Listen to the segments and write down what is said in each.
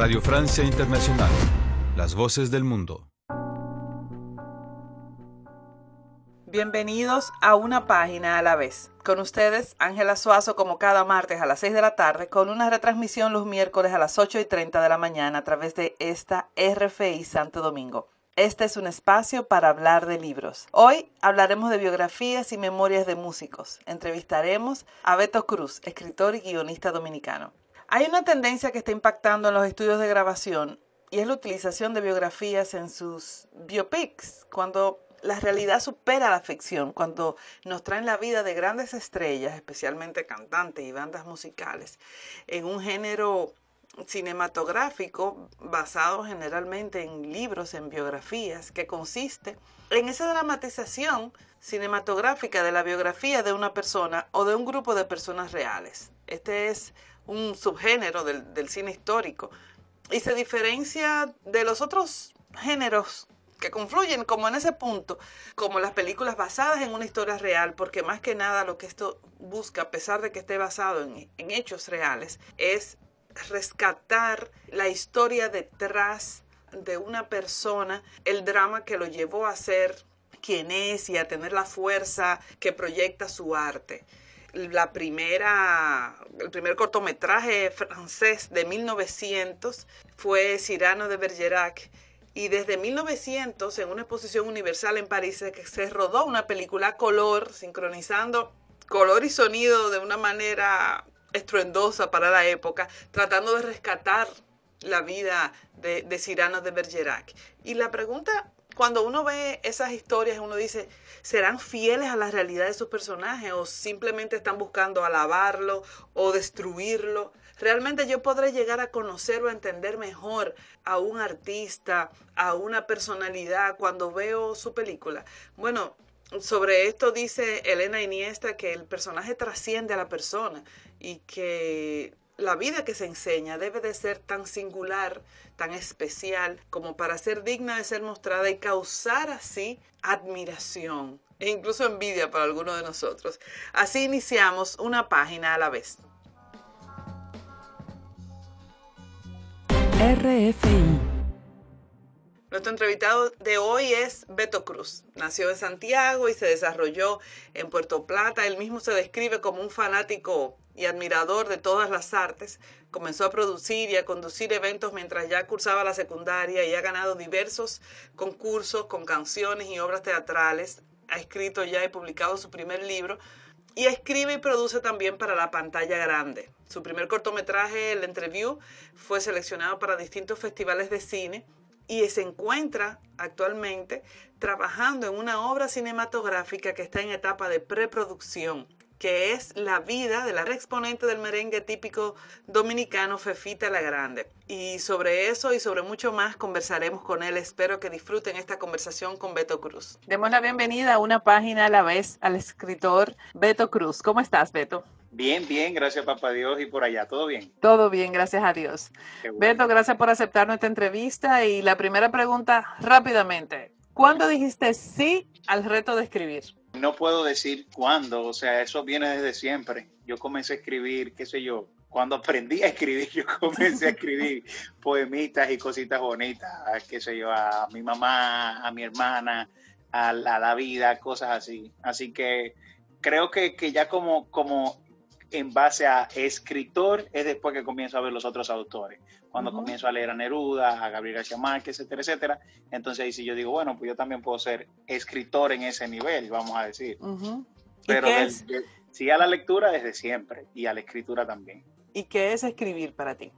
Radio Francia Internacional. Las voces del mundo. Bienvenidos a una página a la vez. Con ustedes, Ángela Suazo, como cada martes a las 6 de la tarde, con una retransmisión los miércoles a las 8 y 30 de la mañana a través de esta RFI Santo Domingo. Este es un espacio para hablar de libros. Hoy hablaremos de biografías y memorias de músicos. Entrevistaremos a Beto Cruz, escritor y guionista dominicano. Hay una tendencia que está impactando en los estudios de grabación y es la utilización de biografías en sus biopics, cuando la realidad supera la ficción cuando nos traen la vida de grandes estrellas, especialmente cantantes y bandas musicales, en un género cinematográfico basado generalmente en libros, en biografías, que consiste en esa dramatización cinematográfica de la biografía de una persona o de un grupo de personas reales. Este es un subgénero del, cine histórico y se diferencia de los otros géneros que confluyen como en ese punto, como las películas basadas en una historia real, porque más que nada lo que esto busca, a pesar de que esté basado en, en hechos reales, es rescatar la historia detrás de una persona, el drama que lo llevó a ser quien es y a tener la fuerza que proyecta su arte. La primera, el primer cortometraje francés de 1900 fue Cyrano de Bergerac y desde 1900, en una exposición universal en París, se rodó una película color, sincronizando color y sonido de una manera estruendosa para la época, tratando de rescatar la vida de, de Cyrano de Bergerac. Y la pregunta, cuando uno ve esas historias, uno dice, ¿serán fieles a la realidad de sus personajes o simplemente están buscando alabarlo o destruirlo? realmente yo podré llegar a conocer o a entender mejor a un artista, a una personalidad cuando veo su película. Bueno, sobre esto dice Elena Iniesta que el personaje trasciende a la persona y que la vida que se enseña debe de ser tan singular, tan especial, como para ser digna de ser mostrada y causar así admiración e incluso envidia para alguno de nosotros. Así iniciamos una página a la vez. RFI. Nuestro entrevistado de hoy es Beto Cruz. Nació en Santiago y se desarrolló en Puerto Plata. Él mismo se describe como un fanático y admirador de todas las artes. Comenzó a producir y a conducir eventos mientras ya cursaba la secundaria y ha ganado diversos concursos con canciones y obras teatrales. Ha escrito ya y publicado su primer libro y escribe y produce también para la pantalla grande. Su primer cortometraje, El Entreview, fue seleccionado para distintos festivales de cine y se encuentra actualmente trabajando en una obra cinematográfica que está en etapa de preproducción que es la vida de la exponente del merengue típico dominicano, Fefita la Grande. Y sobre eso y sobre mucho más conversaremos con él. Espero que disfruten esta conversación con Beto Cruz. Demos la bienvenida a una página a la vez al escritor Beto Cruz. ¿Cómo estás, Beto? Bien, bien, gracias papá Dios y por allá, ¿todo bien? Todo bien, gracias a Dios. Bueno. Beto, gracias por aceptar nuestra entrevista y la primera pregunta rápidamente. ¿Cuándo dijiste sí al reto de escribir? No puedo decir cuándo, o sea, eso viene desde siempre. Yo comencé a escribir, qué sé yo, cuando aprendí a escribir, yo comencé a escribir poemitas y cositas bonitas, qué sé yo, a mi mamá, a mi hermana, a la, vida, cosas así. Así que creo que, que ya como, como en base a escritor es después que comienzo a ver los otros autores. Cuando uh -huh. comienzo a leer a Neruda, a Gabriel García Márquez, etcétera, etcétera. Entonces ahí sí yo digo, bueno, pues yo también puedo ser escritor en ese nivel, vamos a decir. Uh -huh. Pero del, de, sí a la lectura desde siempre y a la escritura también. ¿Y qué es escribir para ti?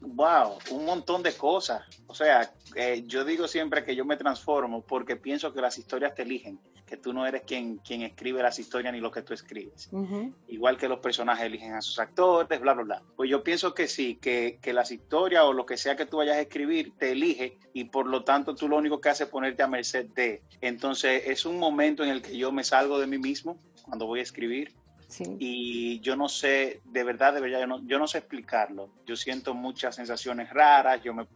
Wow, un montón de cosas. O sea, eh, yo digo siempre que yo me transformo porque pienso que las historias te eligen, que tú no eres quien, quien escribe las historias ni lo que tú escribes. Uh -huh. Igual que los personajes eligen a sus actores, bla, bla, bla. Pues yo pienso que sí, que, que las historias o lo que sea que tú vayas a escribir te elige y por lo tanto tú lo único que haces es ponerte a merced de. Entonces es un momento en el que yo me salgo de mí mismo cuando voy a escribir Sí. Y yo no sé, de verdad, de verdad, yo no, yo no sé explicarlo. Yo siento muchas sensaciones raras, yo me,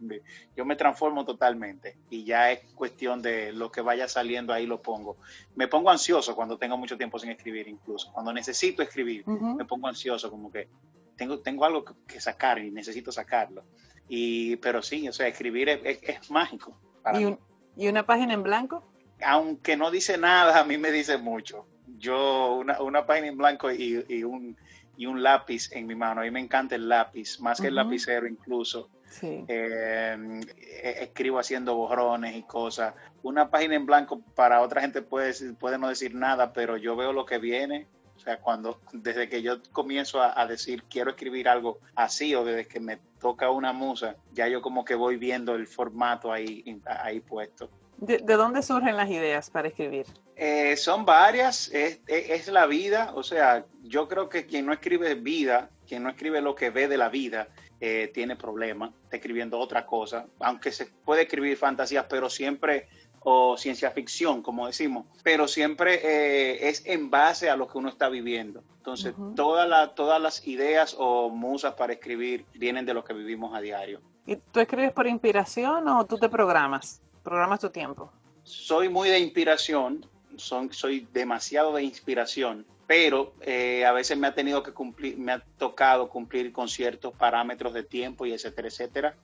yo me transformo totalmente y ya es cuestión de lo que vaya saliendo ahí lo pongo. Me pongo ansioso cuando tengo mucho tiempo sin escribir incluso. Cuando necesito escribir, uh -huh. me pongo ansioso como que tengo, tengo algo que sacar y necesito sacarlo. Y, pero sí, o sea, escribir es, mágico. ¿Y, ¿Y una página en blanco? Aunque no dice nada, a mí me dice mucho. Yo, una, una página en blanco y, y, un, y un lápiz en mi mano. A mí me encanta el lápiz, más que el lapicero incluso. Sí. Eh, e, escribo haciendo borrones y cosas. Una página en blanco para otra gente puede, puede no decir nada, pero yo veo lo que viene. O sea, cuando desde que yo comienzo a, decir quiero escribir algo así o desde que me toca una musa, ya yo como que voy viendo el formato ahí, ahí puesto. ¿De, dónde surgen las ideas para escribir? Eh, son varias, es, es, la vida, o sea, yo creo que quien no escribe vida, quien no escribe lo que ve de la vida, eh, tiene problemas, está escribiendo otra cosa, aunque se puede escribir fantasías, pero siempre, o ciencia ficción, como decimos, pero siempre eh, es en base a lo que uno está viviendo. Entonces, todas, todas las ideas o musas para escribir vienen de lo que vivimos a diario. ¿Y tú escribes por inspiración o tú te programas? ¿Programas tu tiempo? Soy muy de inspiración, soy demasiado de inspiración, pero eh, a veces me ha tenido que cumplir, me ha tocado cumplir con ciertos parámetros de tiempo y etcétera, etcétera.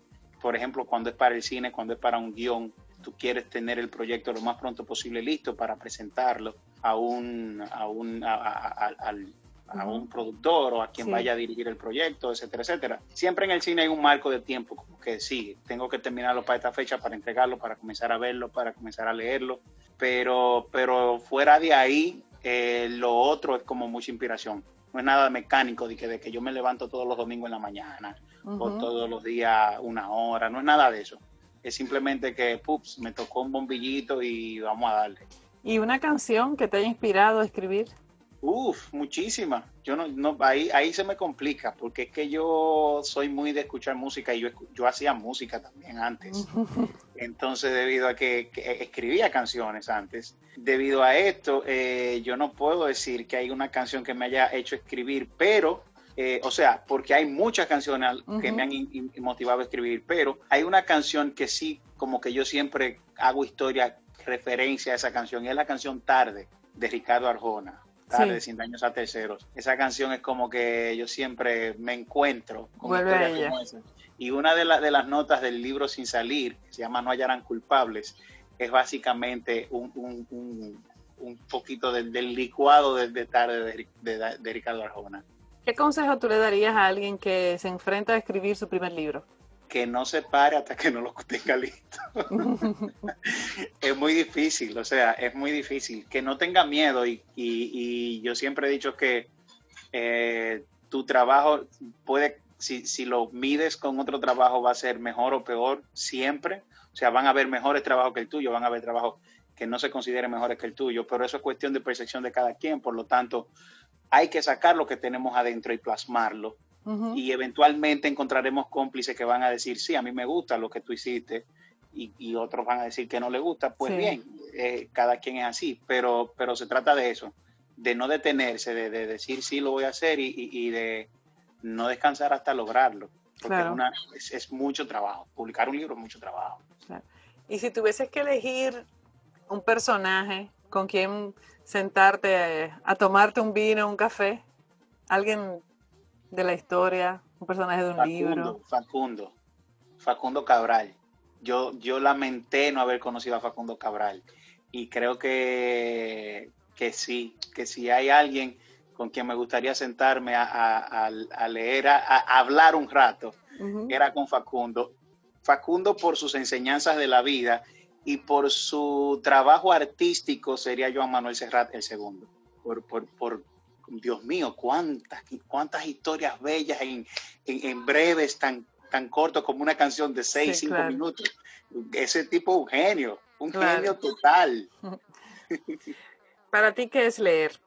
Por ejemplo, cuando es para el cine, cuando es para un guion, tú quieres tener el proyecto lo más pronto posible listo para presentarlo a un, a un, al, a un productor o a quien vaya a dirigir el proyecto, etcétera, etcétera. Siempre en el cine hay un marco de tiempo, como que sí, tengo que terminarlo para esta fecha, para entregarlo, para comenzar a verlo, para comenzar a leerlo, pero, pero fuera de ahí, eh, lo otro es como mucha inspiración. No es nada mecánico de que, de que yo me levanto todos los domingos en la mañana o todos los días una hora, no es nada de eso. Es simplemente que, pups, me tocó un bombillito y vamos a darle. ¿Y una canción que te haya inspirado a escribir? Uf, muchísimas. Yo no, no, ahí, ahí se me complica, porque es que yo soy muy de escuchar música y yo, yo hacía música también antes. Entonces, debido a que, escribía canciones antes, debido a esto, eh, yo no puedo decir que hay una canción que me haya hecho escribir, pero eh, o sea, porque hay muchas canciones que me han motivado a escribir, pero hay una canción que sí, como que yo siempre hago historia, referencia a esa canción, y es la canción Tarde de Ricardo Arjona tarde, sin daños a terceros. Esa canción es como que yo siempre me encuentro con historias como esa. Y una de, de, las notas del libro Sin Salir, que se llama No hallarán culpables, es básicamente un, un, un, poquito del, licuado de, tarde de, de Ricardo Arjona. ¿Qué consejo tú le darías a alguien que se enfrenta a escribir su primer libro? Que no se pare hasta que no lo tenga listo. es muy difícil, o sea, es muy difícil. Que no tenga miedo y, y, yo siempre he dicho que eh, tu trabajo puede, si, si, lo mides con otro trabajo, va a ser mejor o peor siempre. O sea, van a haber mejores trabajos que el tuyo, van a haber trabajos que no se consideren mejores que el tuyo, pero eso es cuestión de percepción de cada quien. Por lo tanto, hay que sacar lo que tenemos adentro y plasmarlo y eventualmente encontraremos cómplices que van a decir, sí, a mí me gusta lo que tú hiciste y, otros van a decir que no le gusta. Pues bien, eh, cada quien es así, pero, pero se trata de eso, de no detenerse, de, decir sí lo voy a hacer y, de no descansar hasta lograrlo. Porque es, mucho trabajo. Publicar un libro es mucho trabajo. Y si tuvieses que elegir un personaje con quien sentarte a tomarte un vino, un café, alguien de la historia, un personaje de un libro. Facundo, Facundo Cabral. Yo, yo lamenté no haber conocido a Facundo Cabral y creo que, que sí, que si hay alguien con quien me gustaría sentarme a, leer, a, hablar un rato, era con Facundo. Facundo por sus enseñanzas de la vida y por su trabajo artístico sería Joan Manuel Serrat el segundo, por, por, por, Dios mío, cuántas, cuántas historias bellas en, breves, tan, tan cortos como una canción de seis, cinco minutos. Ese tipo un genio, un genio total. ¿Para ti qué es leer?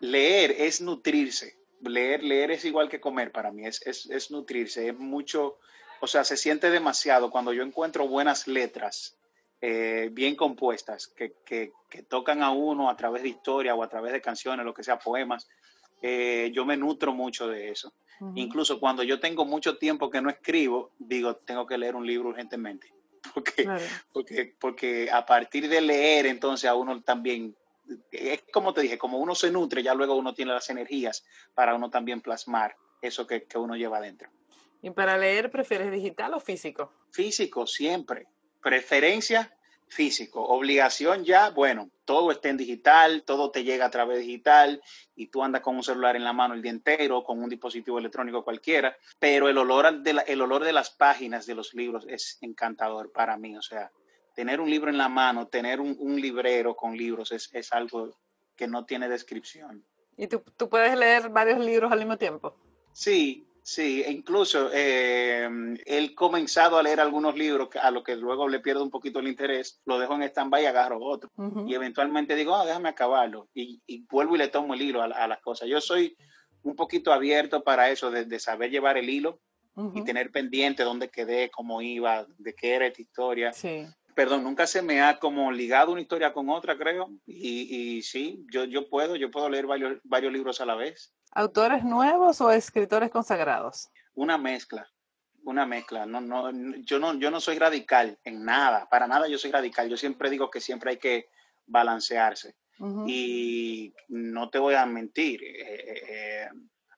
Leer es nutrirse. Leer, leer es igual que comer para mí, es, es, nutrirse, es mucho, o sea, se siente demasiado cuando yo encuentro buenas letras, eh, bien compuestas, que, que, que, tocan a uno a través de historia o a través de canciones, lo que sea, poemas, eh, yo me nutro mucho de eso. Incluso cuando yo tengo mucho tiempo que no escribo, digo, tengo que leer un libro urgentemente. Porque, porque, porque a partir de leer, entonces a uno también, es como te dije, como uno se nutre, ya luego uno tiene las energías para uno también plasmar eso que, que uno lleva adentro. ¿Y para leer prefieres digital o físico? Físico, siempre. Preferencia físico. Obligación ya, bueno, todo está en digital, todo te llega a través digital y tú andas con un celular en la mano el día entero, con un dispositivo electrónico cualquiera, pero el olor de, el olor de las páginas de los libros es encantador para mí. O sea, tener un libro en la mano, tener un, librero con libros es, es, algo que no tiene descripción. ¿Y tú, tú puedes leer varios libros al mismo tiempo? Sí, Sí, e incluso eh, he comenzado a leer algunos libros a los que luego le pierdo un poquito el interés, lo dejo en stand-by y agarro otro. Y eventualmente digo, ah, déjame acabarlo. Y, vuelvo y le tomo el hilo a, las cosas. Yo soy un poquito abierto para eso, de, saber llevar el hilo y tener pendiente dónde quedé, cómo iba, de qué era esta historia. Sí. Perdón, nunca se me ha como ligado una historia con otra, creo. Y, y sí, yo, yo puedo, yo puedo leer varios, varios libros a la vez. ¿Autores nuevos o escritores consagrados? Una mezcla, una mezcla. No, no, yo, no, yo no soy radical en nada, para nada yo soy radical. Yo siempre digo que siempre hay que balancearse. Y no te voy a mentir, eh, eh, eh,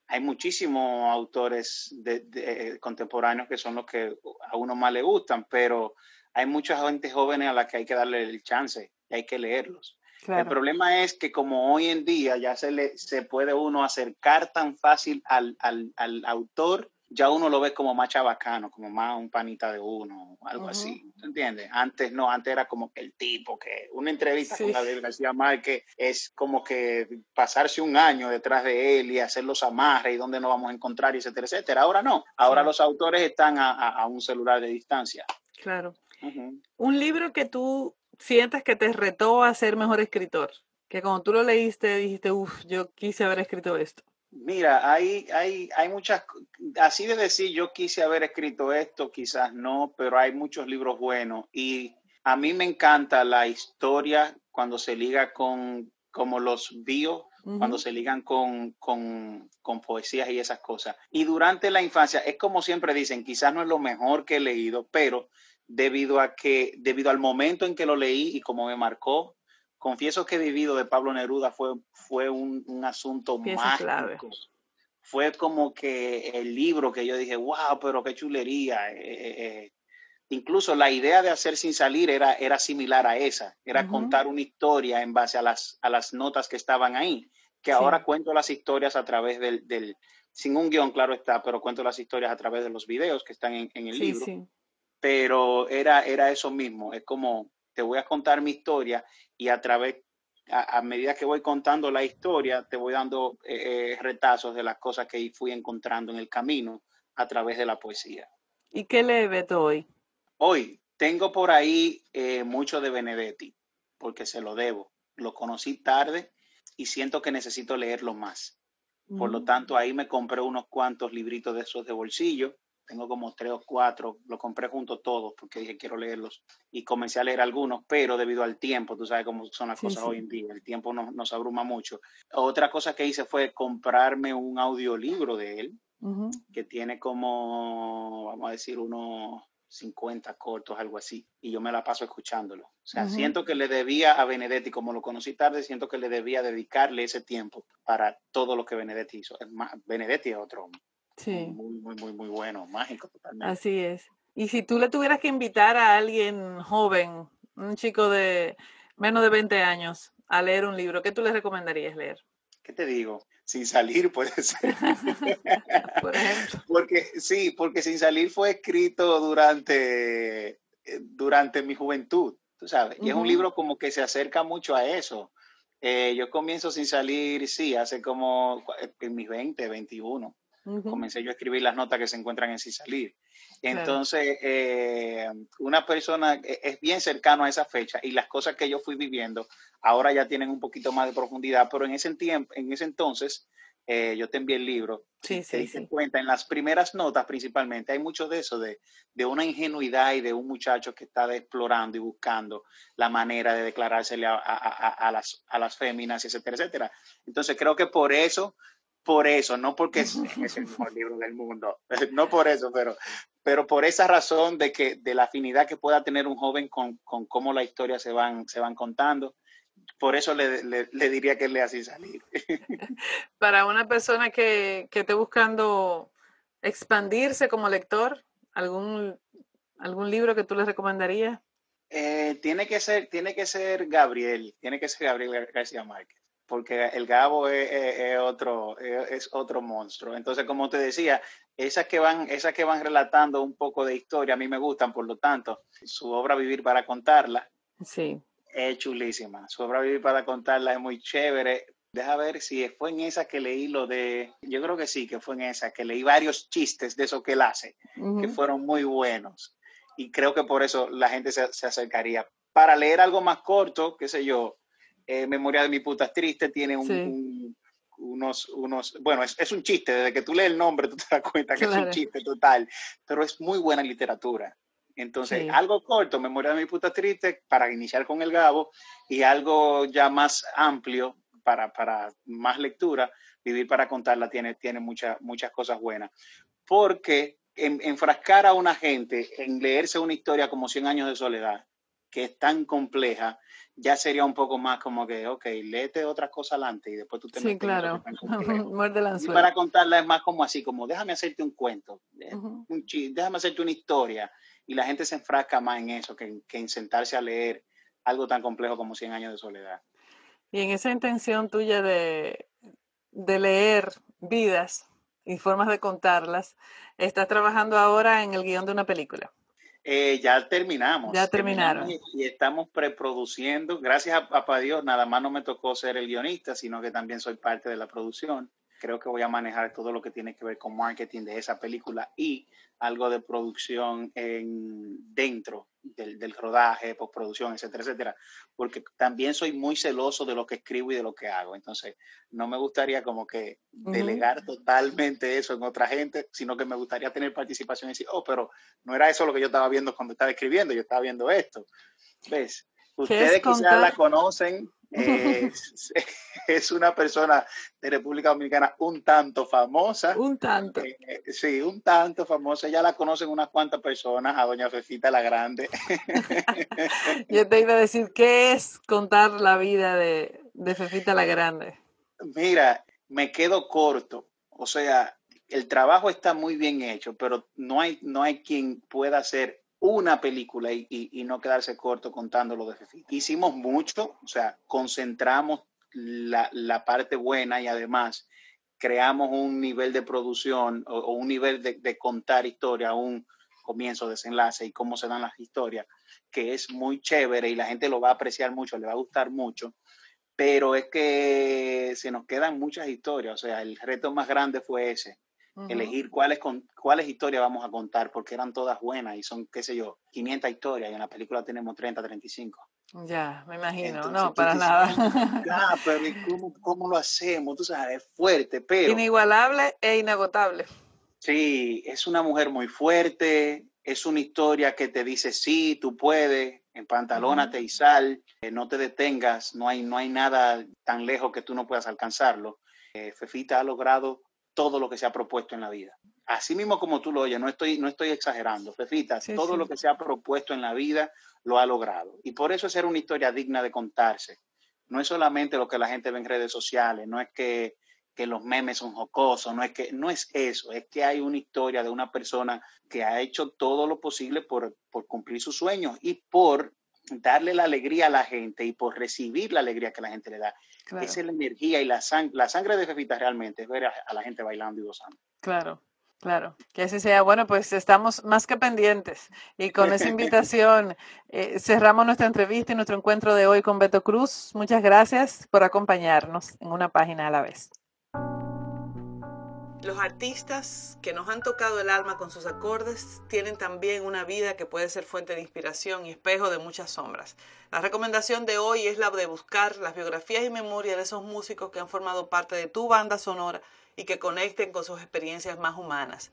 hay muchísimos autores de, contemporáneos que son los que a uno más le gustan, pero hay mucha gente joven a la que hay que darle el chance y hay que leerlos. El problema es que como hoy en día ya se, le, se puede uno acercar tan fácil al, autor, ya uno lo ve como más chabacano, como más un panita de uno, algo así, ¿entiendes? Antes no, antes era como el tipo que una entrevista con Gabriel García Márquez es como que pasarse un año detrás de él y hacer los amarres y dónde nos vamos a encontrar, etcétera, etcétera. Ahora no, ahora los autores están a, un celular de distancia. Claro. Un libro que tú sientes que te retó a ser mejor escritor? Que cuando tú lo leíste dijiste, uff, yo quise haber escrito esto. Mira, hay, hay, hay muchas, así de decir, yo quise haber escrito esto, quizás no, pero hay muchos libros buenos y a mí me encanta la historia cuando se liga con, como los bio, cuando se ligan con, con, con, poesías y esas cosas. Y durante la infancia, es como siempre dicen, quizás no es lo mejor que he leído, pero debido a que, debido al momento en que lo leí y como me marcó, confieso que vivido de Pablo Neruda fue, fue un, asunto mágico. Fue como que el libro que yo dije, wow, pero qué chulería. Eh, eh, eh". Incluso la idea de hacer sin salir era, era similar a esa, era contar una historia en base a las, a las notas que estaban ahí, que ahora cuento las historias a través del, del, sin un guion, claro está, pero cuento las historias a través de los videos que están en, el libro pero era, era eso mismo, es como te voy a contar mi historia y a través, a, medida que voy contando la historia, te voy dando eh, eh, retazos de las cosas que fui encontrando en el camino a través de la poesía. ¿Y qué lee Beto hoy? Hoy tengo por ahí eh, mucho de Benedetti, porque se lo debo. Lo conocí tarde y siento que necesito leerlo más. Por lo mm. tanto, ahí me compré unos cuantos libritos de esos de bolsillo tengo como tres o cuatro, lo compré junto todos porque dije quiero leerlos y comencé a leer algunos, pero debido al tiempo, tú sabes cómo son las cosas hoy en día, el tiempo nos, nos, abruma mucho. Otra cosa que hice fue comprarme un audiolibro de él, que tiene como, vamos a decir, unos 50 cortos, algo así, y yo me la paso escuchándolo. O sea, siento que le debía a Benedetti, como lo conocí tarde, siento que le debía dedicarle ese tiempo para todo lo que Benedetti hizo. Benedetti es otro hombre. Sí. Muy, muy, muy, muy bueno, mágico totalmente. Así es. Y si tú le tuvieras que invitar a alguien joven, un chico de menos de 20 años, a leer un libro, ¿qué tú le recomendarías leer? ¿Qué te digo? Sin salir puede ser. Por ejemplo. Porque sí, porque Sin salir fue escrito durante, eh, durante mi juventud, tú sabes. Y es un libro como que se acerca mucho a eso. Eh, yo comienzo sin salir, sí, hace como en mis 20, 21 comencé yo a escribir las notas que se encuentran en Sí Salir. Entonces, eh, una persona e, es bien cercano a esa fecha y las cosas que yo fui viviendo ahora ya tienen un poquito más de profundidad, pero en ese tiempo, en ese entonces, eh, yo te envié el libro. Sí, sí, te cuenta, en las primeras notas principalmente, hay mucho de eso, de, de, una ingenuidad y de un muchacho que está explorando y buscando la manera de declarársele a, a, a, las, a las féminas, etcétera, etcétera. Entonces creo que por eso por eso, no porque es, el mejor libro del mundo, no por eso, pero, pero por esa razón de que de la afinidad que pueda tener un joven con, con cómo la historia se van, se van contando. Por eso le, le, diría que le así salir. Para una persona que, que esté buscando expandirse como lector? ¿Algún, algún libro que tú les recomendarías? Eh, tiene que ser, tiene que ser Gabriel, tiene que ser Gabriel García Márquez, porque el Gabo es, otro, es, otro monstruo. Entonces, como te decía, esas que van, esas que van relatando un poco de historia, a mí me gustan, por lo tanto, su obra Vivir para contarla. Sí. Es chulísima. Su obra Vivir para contarla es muy chévere. Deja ver si fue en esa que leí lo de, yo creo que sí, que fue en esa, que leí varios chistes de eso que él hace, que fueron muy buenos y creo que por eso la gente se, acercaría. Para leer algo más corto, qué sé yo, eh, Memoria de mi puta triste tiene unos, unos, bueno, es, un chiste, desde que tú lees el nombre tú te das cuenta que es un chiste total, pero es muy buena literatura. Entonces, algo corto, Memoria de mi puta triste, para iniciar con el Gabo, y algo ya más amplio para, para más lectura, Vivir para contarla tiene, tiene muchas muchas cosas buenas. Porque enfrascar a una gente en leerse una historia como 100 años de soledad, que es tan compleja, ya sería un poco más como que, ok, léete otras cosas adelante y después tú te Sí, claro. y para contarla es más como así, como déjame hacerte un cuento, eh, déjame hacerte una historia. Y la gente se enfrasca más en eso que, que en sentarse a leer algo tan complejo como 100 años de soledad. Y en esa intención tuya de, de leer vidas, y formas de contarlas. ¿Estás trabajando ahora en el guion de una película? Eh, ya terminamos. Ya terminaron. y, estamos preproduciendo. Gracias a papá Dios, nada más no me tocó ser el guionista, sino que también soy parte de la producción. Creo que voy a manejar todo lo que tiene que ver con marketing de esa película y algo de producción en, dentro del, del, rodaje, postproducción, etcétera, etcétera, porque también soy muy celoso de lo que escribo y de lo que hago. Entonces, no me gustaría como que delegar totalmente eso en otra gente, sino que me gustaría tener participación y decir, oh, pero no era eso lo que yo estaba viendo cuando estaba escribiendo, yo estaba viendo esto. ¿Ves? Ustedes quizás la conocen, es, una persona de República Dominicana un tanto famosa. Un tanto. Eh, sí, un tanto famosa. Ya la conocen unas cuantas personas, a doña Fefita la Grande. Yo te iba a decir, ¿qué es contar la vida de, de Fefita la Grande? Mira, me quedo corto. O sea, el trabajo está muy bien hecho, pero no hay, no hay quien pueda hacer una película y, no quedarse corto contando lo de Fefita. Hicimos mucho, o sea, concentramos la, parte buena y además creamos un nivel de producción o, un nivel de, contar historia, un comienzo, desenlace y cómo se dan las historias, que es muy chévere y la gente lo va a apreciar mucho, le va a gustar mucho, pero es que se nos quedan muchas historias, o sea, el reto más grande fue ese, elegir cuáles, cuáles historias vamos a contar, porque eran todas buenas y son, qué sé yo, 500 historias y en la película tenemos 30, 35. Ya, me imagino, no, para nada. Ya, pero cómo, cómo, lo hacemos? Tú sabes, es fuerte, pero... Inigualable e inagotable. Sí, es una mujer muy fuerte, es una historia que te dice, sí, tú puedes, empantalónate y sal, eh, no te detengas, no hay, no hay nada tan lejos que tú no puedas alcanzarlo. Eh, Fefita ha logrado todo lo que se ha propuesto en la vida. Así mismo como tú lo oyes, no estoy, no estoy exagerando. Fefita, todo lo que se ha propuesto en la vida lo ha logrado. Y por eso es ser una historia digna de contarse. No es solamente lo que la gente ve en redes sociales, no es que, que los memes son jocosos, no es que no es eso, es que hay una historia de una persona que ha hecho todo lo posible por, por cumplir sus sueños y por darle la alegría a la gente y por recibir la alegría que la gente le da. Esa es la energía y la, la sangre de Fefita realmente, es ver a, la gente bailando y gozando. Claro, Claro, que así sea. Bueno, pues estamos más que pendientes. Y con esa invitación eh, cerramos nuestra entrevista y nuestro encuentro de hoy con Beto Cruz. Muchas gracias por acompañarnos en una página a la vez. Los artistas que nos han tocado el alma con sus acordes tienen también una vida que puede ser fuente de inspiración y espejo de muchas sombras. La recomendación de hoy es la de buscar las biografías y memorias de esos músicos que han formado parte de tu banda sonora y que conecten con sus experiencias más humanas.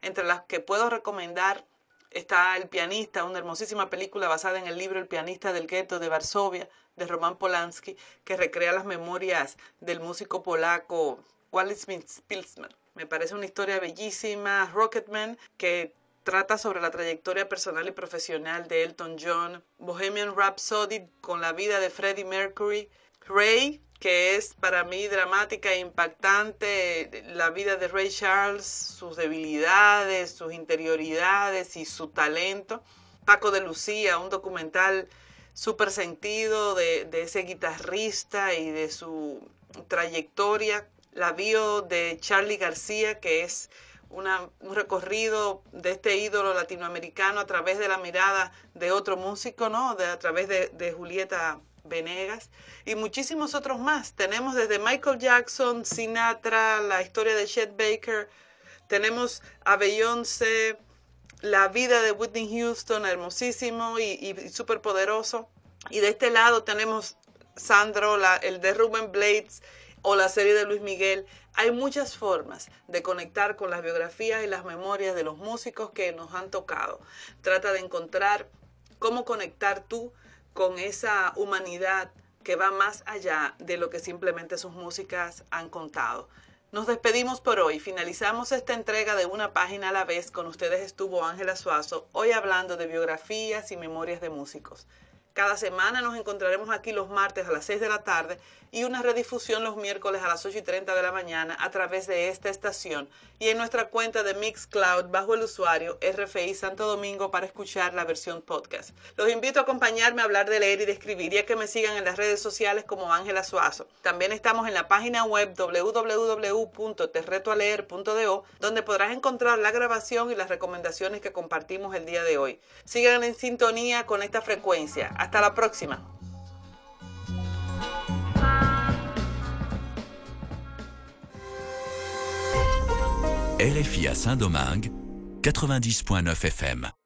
Entre las que puedo recomendar está El pianista, una hermosísima película basada en el libro El pianista del gueto de Varsovia de Roman Polanski, que recrea las memorias del músico polaco Władysław Pilsner. Me parece una historia bellísima. Rocketman, que trata sobre la trayectoria personal y profesional de Elton John. Bohemian Rhapsody, con la vida de Freddie Mercury. Ray, que es para mí dramática e impactante, la vida de Ray Charles, sus debilidades, sus interioridades y su talento. Paco de Lucía, un documental súper sentido de, de ese guitarrista y de su trayectoria. La bio de Charlie García, que es un recorrido de este ídolo latinoamericano a través de la mirada de otro músico, ¿no? De, a través de, Julieta Venegas y muchísimos otros más. Tenemos desde Michael Jackson, Sinatra, la historia de Chet Baker, tenemos a Beyoncé, la vida de Whitney Houston, hermosísimo y, y, súper poderoso. Y de este lado tenemos Sandro, la, el de Ruben Blades o la serie de Luis Miguel. Hay muchas formas de conectar con las biografías y las memorias de los músicos que nos han tocado. Trata de encontrar cómo conectar tú con esa humanidad que va más allá de lo que simplemente sus músicas han contado. Nos despedimos por hoy. Finalizamos esta entrega de una página a la vez. Con ustedes estuvo Ángela Suazo, hoy hablando de biografías y memorias de músicos. Cada semana nos encontraremos aquí los martes a las 6 de la tarde y una redifusión los miércoles a las 8 y 30 de la mañana a través de esta estación y en nuestra cuenta de Mixcloud bajo el usuario RFI Santo Domingo para escuchar la versión podcast. Los invito a acompañarme a hablar de leer y de escribir y a que me sigan en las redes sociales como Ángela Suazo. También estamos en la página web www.terretoaleer.do donde podrás encontrar la grabación y las recomendaciones que compartimos el día de hoy. Sigan en sintonía con esta frecuencia. Hasta la próxima. RFI à Saint-Domingue, 90.9 FM.